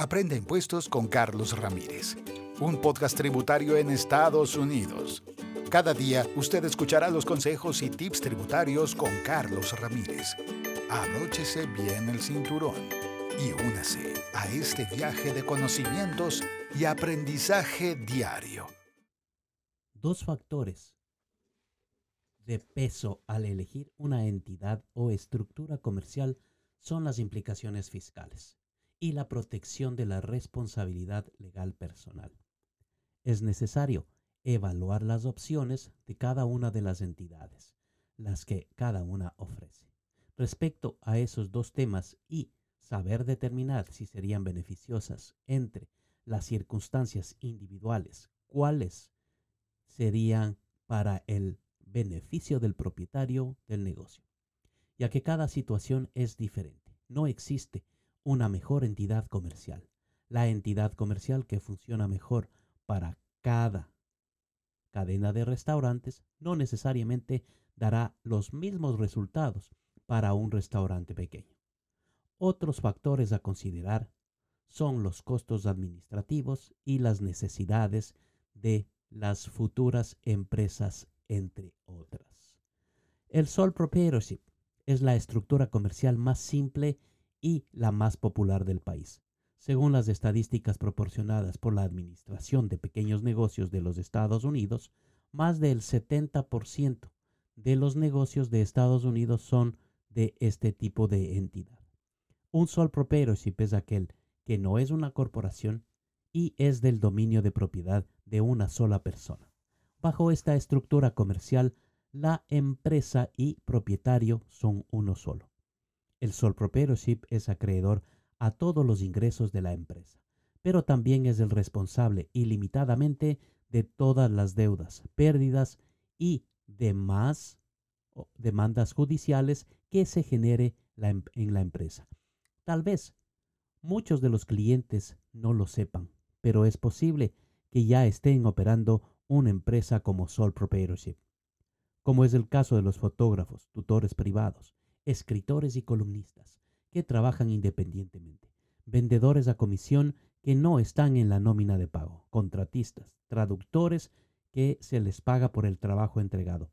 Aprende impuestos con Carlos Ramírez, un podcast tributario en Estados Unidos. Cada día usted escuchará los consejos y tips tributarios con Carlos Ramírez. Abróchese bien el cinturón y únase a este viaje de conocimientos y aprendizaje diario. Dos factores de peso al elegir una entidad o estructura comercial son las implicaciones fiscales y la protección de la responsabilidad legal personal. Es necesario evaluar las opciones de cada una de las entidades, las que cada una ofrece. Respecto a esos dos temas y saber determinar si serían beneficiosas entre las circunstancias individuales, cuáles serían para el beneficio del propietario del negocio, ya que cada situación es diferente. No existe una mejor entidad comercial. La entidad comercial que funciona mejor para cada cadena de restaurantes no necesariamente dará los mismos resultados para un restaurante pequeño. Otros factores a considerar son los costos administrativos y las necesidades de las futuras empresas, entre otras. El sole proprietorship es la estructura comercial más simple y la más popular del país. Según las estadísticas proporcionadas por la Administración de Pequeños Negocios de los Estados Unidos, más del 70% de los negocios de Estados Unidos son de este tipo de entidad. Un sole proprietorship es aquel que no es una corporación y es del dominio de propiedad de una sola persona. Bajo esta estructura comercial, la empresa y propietario son uno solo. El sole proprietorship es acreedor a todos los ingresos de la empresa, pero también es el responsable ilimitadamente de todas las deudas, pérdidas y demás demandas judiciales que se genere em, en la empresa. Tal vez muchos de los clientes no lo sepan, pero es posible que ya estén operando una empresa como sole proprietorship, como es el caso de los fotógrafos, tutores privados, escritores y columnistas que trabajan independientemente, vendedores a comisión que no están en la nómina de pago, contratistas, traductores que se les paga por el trabajo entregado,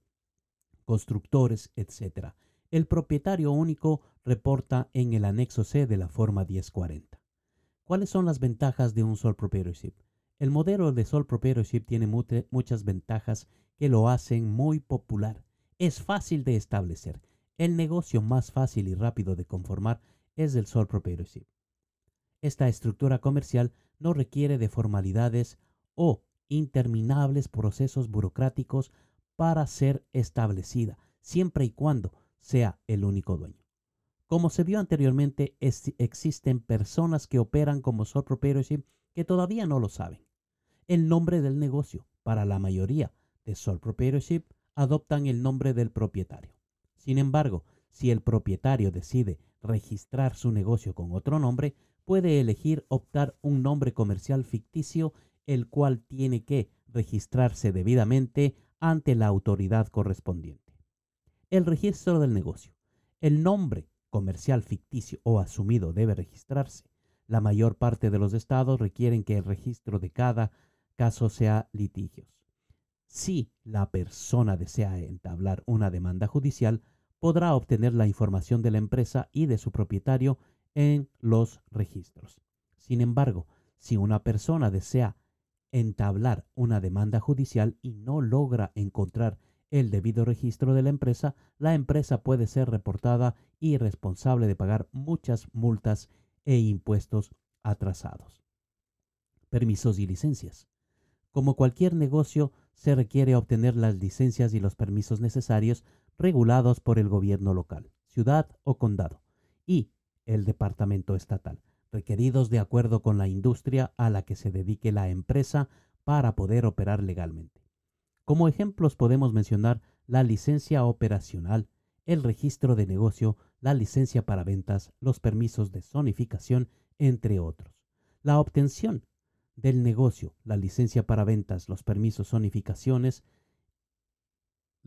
constructores, etc. El propietario único reporta en el anexo C de la forma 1040. ¿Cuáles son las ventajas de un sole proprietorship? El modelo de sole proprietorship tiene muchas ventajas que lo hacen muy popular. Es fácil de establecer el negocio más fácil y rápido de conformar es el sole proprietorship. Esta estructura comercial no requiere de formalidades o interminables procesos burocráticos para ser establecida, siempre y cuando sea el único dueño. Como se vio anteriormente, existen personas que operan como sole proprietorship que todavía no lo saben. El nombre del negocio, para la mayoría de sole proprietorship, adoptan el nombre del propietario. Sin embargo, si el propietario decide registrar su negocio con otro nombre, puede elegir optar un nombre comercial ficticio, el cual tiene que registrarse debidamente ante la autoridad correspondiente. El registro del negocio. El nombre comercial ficticio o asumido debe registrarse. La mayor parte de los estados requieren que el registro de cada caso sea litigios. Si la persona desea entablar una demanda judicial, podrá obtener la información de la empresa y de su propietario en los registros. Sin embargo, si una persona desea entablar una demanda judicial y no logra encontrar el debido registro de la empresa, la empresa puede ser reportada y responsable de pagar muchas multas e impuestos atrasados. Permisos y licencias. Como cualquier negocio, se requiere obtener las licencias y los permisos necesarios regulados por el gobierno local, ciudad o condado y el departamento estatal, requeridos de acuerdo con la industria a la que se dedique la empresa para poder operar legalmente. Como ejemplos podemos mencionar la licencia operacional, el registro de negocio, la licencia para ventas, los permisos de zonificación, entre otros. La obtención del negocio, la licencia para ventas, los permisos zonificaciones,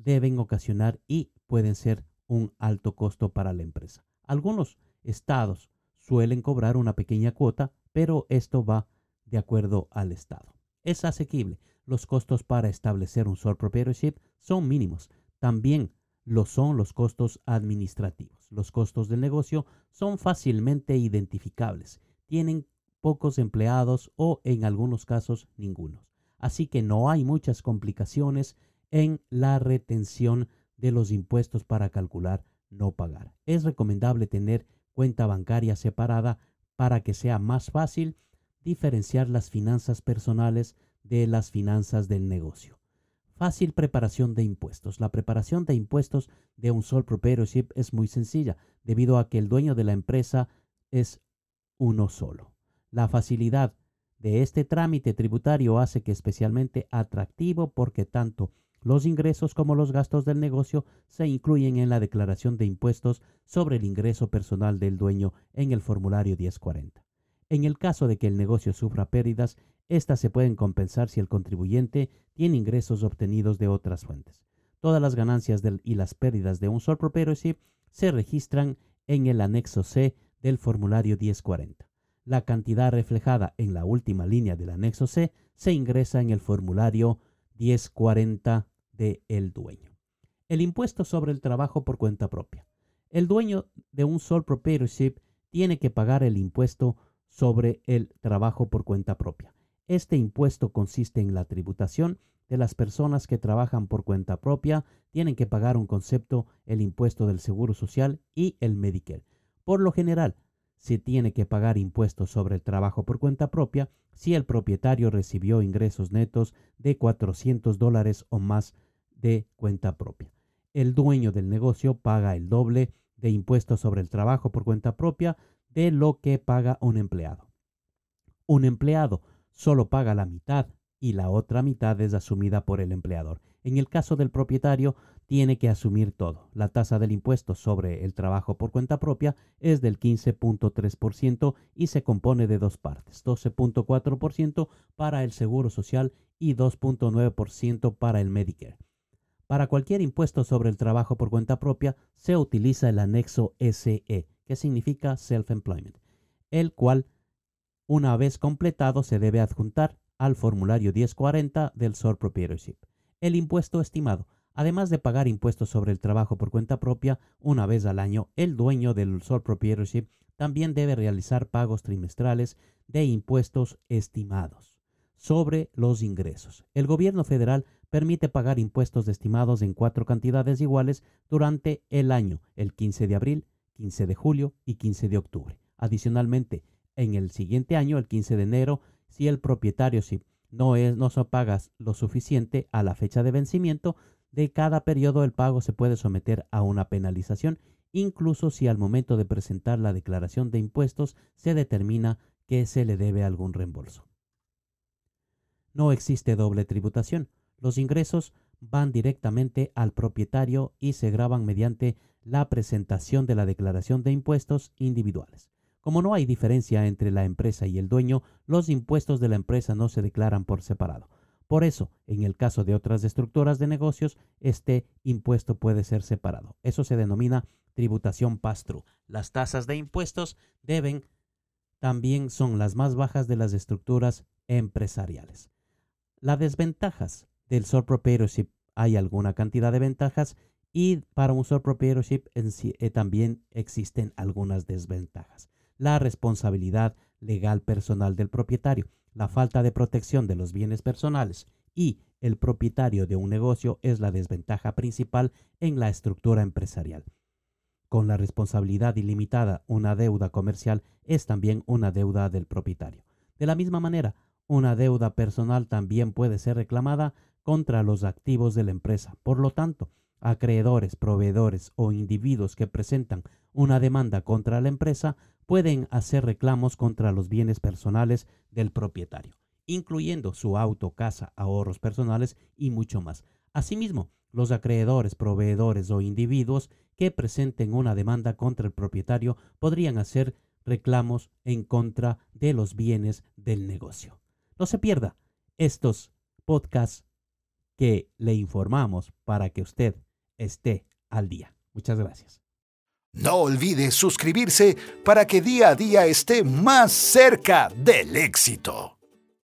deben ocasionar y pueden ser un alto costo para la empresa. Algunos estados suelen cobrar una pequeña cuota pero esto va de acuerdo al Estado. Es asequible. Los costos para establecer un sole proprietorship son mínimos. También lo son los costos administrativos. Los costos del negocio son fácilmente identificables. Tienen pocos empleados o en algunos casos ninguno. Así que no hay muchas complicaciones en la retención de los impuestos para calcular no pagar. Es recomendable tener cuenta bancaria separada para que sea más fácil diferenciar las finanzas personales de las finanzas del negocio. Fácil preparación de impuestos. La preparación de impuestos de un sole proprietorship es muy sencilla debido a que el dueño de la empresa es uno solo. La facilidad de este trámite tributario hace que especialmente atractivo porque tanto los ingresos como los gastos del negocio se incluyen en la declaración de impuestos sobre el ingreso personal del dueño en el formulario 1040. En el caso de que el negocio sufra pérdidas, éstas se pueden compensar si el contribuyente tiene ingresos obtenidos de otras fuentes. Todas las ganancias y las pérdidas de un sole proprietorship se registran en el anexo C del formulario 1040. La cantidad reflejada en la última línea del anexo C se ingresa en el formulario 1040 de el dueño. El impuesto sobre el trabajo por cuenta propia. El dueño de un sole proprietorship tiene que pagar el impuesto sobre el trabajo por cuenta propia. Este impuesto consiste en la tributación de las personas que trabajan por cuenta propia, tienen que pagar un concepto, el impuesto del Seguro Social y el Medicare. Por lo general, se tiene que pagar impuestos sobre el trabajo por cuenta propia si el propietario recibió ingresos netos de 400 dólares o más de cuenta propia. El dueño del negocio paga el doble de impuestos sobre el trabajo por cuenta propia de lo que paga un empleado. Un empleado solo paga la mitad y la otra mitad es asumida por el empleador. En el caso del propietario, tiene que asumir todo. La tasa del impuesto sobre el trabajo por cuenta propia es del 15.3% y se compone de dos partes, 12.4% para el Seguro Social y 2.9% para el Medicare. Para cualquier impuesto sobre el trabajo por cuenta propia se utiliza el anexo SE, que significa Self-Employment, el cual, una vez completado, se debe adjuntar al formulario 1040 del Sole Proprietorship. El impuesto estimado. Además de pagar impuestos sobre el trabajo por cuenta propia una vez al año, el dueño del Sole Proprietorship también debe realizar pagos trimestrales de impuestos estimados sobre los ingresos. El gobierno federal permite pagar impuestos estimados en cuatro cantidades iguales durante el año, el 15 de abril, 15 de julio y 15 de octubre. Adicionalmente, en el siguiente año, el 15 de enero, si el propietario si no, es, no se paga lo suficiente a la fecha de vencimiento de cada periodo, el pago se puede someter a una penalización, incluso si al momento de presentar la declaración de impuestos se determina que se le debe algún reembolso. No existe doble tributación. Los ingresos van directamente al propietario y se graban mediante la presentación de la declaración de impuestos individuales. Como no hay diferencia entre la empresa y el dueño, los impuestos de la empresa no se declaran por separado. Por eso, en el caso de otras estructuras de negocios, este impuesto puede ser separado. Eso se denomina tributación pass-through. Las tasas de impuestos deben también son las más bajas de las estructuras empresariales. Las desventajas del sole proprietorship. Hay alguna cantidad de ventajas y para un sole proprietorship eh, también existen algunas desventajas. La responsabilidad legal personal del propietario, la falta de protección de los bienes personales y el propietario de un negocio es la desventaja principal en la estructura empresarial. Con la responsabilidad ilimitada, una deuda comercial es también una deuda del propietario. De la misma manera, una deuda personal también puede ser reclamada contra los activos de la empresa. Por lo tanto, acreedores, proveedores o individuos que presentan una demanda contra la empresa pueden hacer reclamos contra los bienes personales del propietario, incluyendo su auto, casa, ahorros personales y mucho más. Asimismo, los acreedores, proveedores o individuos que presenten una demanda contra el propietario podrían hacer reclamos en contra de los bienes del negocio. No se pierda estos podcasts que le informamos para que usted esté al día. Muchas gracias. No olvide suscribirse para que día a día esté más cerca del éxito.